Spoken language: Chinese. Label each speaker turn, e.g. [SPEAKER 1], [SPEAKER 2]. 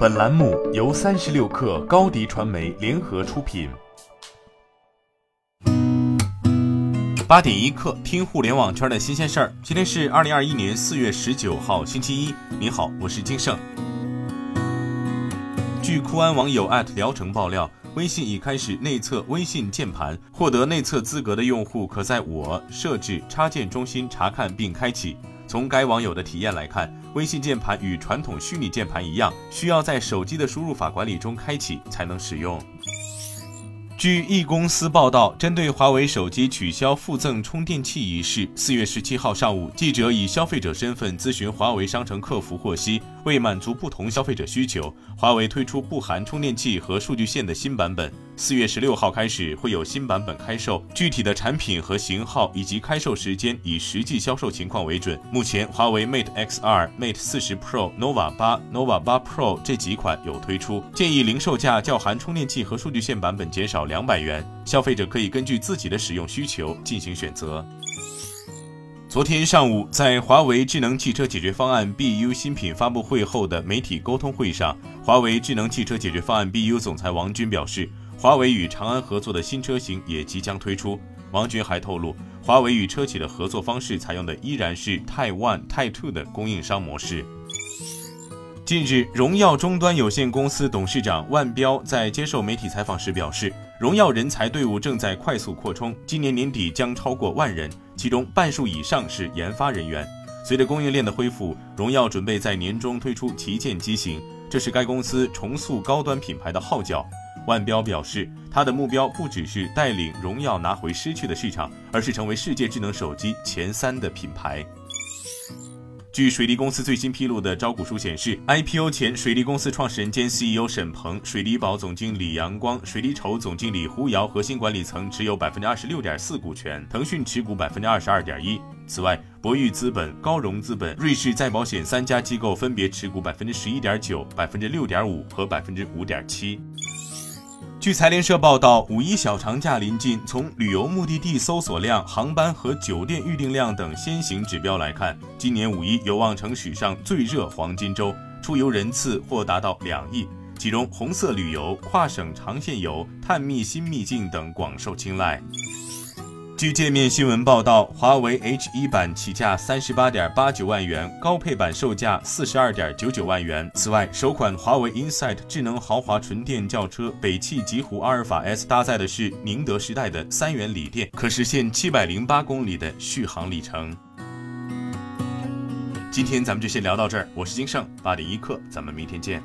[SPEAKER 1] 本栏目由三十六氪高低传媒联合出品。八点一刻，听互联网圈的新鲜事儿。今天是二零二一年四月十九号，星期一。你好，我是金盛。据酷安网友艾特聊城爆料，微信已开始内测微信键盘，获得内测资格的用户可在我设置插件中心查看并开启。从该网友的体验来看，微信键盘与传统虚拟键盘一样，需要在手机的输入法管理中开启才能使用。据一公司报道，针对华为手机取消附赠充电器一事，四月十七号上午，记者以消费者身份咨询华为商城客服获悉，为满足不同消费者需求，华为推出不含充电器和数据线的新版本。四月十六号开始会有新版本开售，具体的产品和型号以及开售时间以实际销售情况为准。目前，华为 Mate X2、Mate 40 Pro、nova 八、nova 八 Pro 这几款有推出，建议零售价较含充电器和数据线版本减少两百元，消费者可以根据自己的使用需求进行选择。昨天上午，在华为智能汽车解决方案 BU 新品发布会后的媒体沟通会上，华为智能汽车解决方案 BU 总裁王军表示，华为与长安合作的新车型也即将推出。王军还透露，华为与车企的合作方式采用的依然是 Type One、Type Two 的供应商模式。近日，荣耀终端有限公司董事长万彪在接受媒体采访时表示，荣耀人才队伍正在快速扩充，今年年底将超过万人。其中半数以上是研发人员。随着供应链的恢复，荣耀准备在年中推出旗舰机型，这是该公司重塑高端品牌的号角。万标表示，他的目标不只是带领荣耀拿回失去的市场，而是成为世界智能手机前三的品牌。据水利公司最新披露的招股书显示，IPO 前，水利公司创始人兼 CEO 沈鹏、水利宝总经理杨光、水利筹总经理胡瑶核心管理层持有百分之二十六点四股权，腾讯持股百分之二十二点一。此外，博裕资本、高融资本、瑞士再保险三家机构分别持股百分之十一点九、百分之六点五和百分之五点七。据财联社报道，五一小长假临近，从旅游目的地搜索量、航班和酒店预订量等先行指标来看，今年五一有望成史上最热黄金周，出游人次或达到两亿。其中，红色旅游、跨省长线游、探秘新秘境等广受青睐。据界面新闻报道，华为 H1 版起价三十八点八九万元，高配版售价四十二点九九万元。此外，首款华为 Insight 智能豪华纯电轿车北汽极狐阿尔法 S 搭载的是宁德时代的三元锂电，可实现七百零八公里的续航里程。今天咱们就先聊到这儿，我是金盛八点一刻，咱们明天见。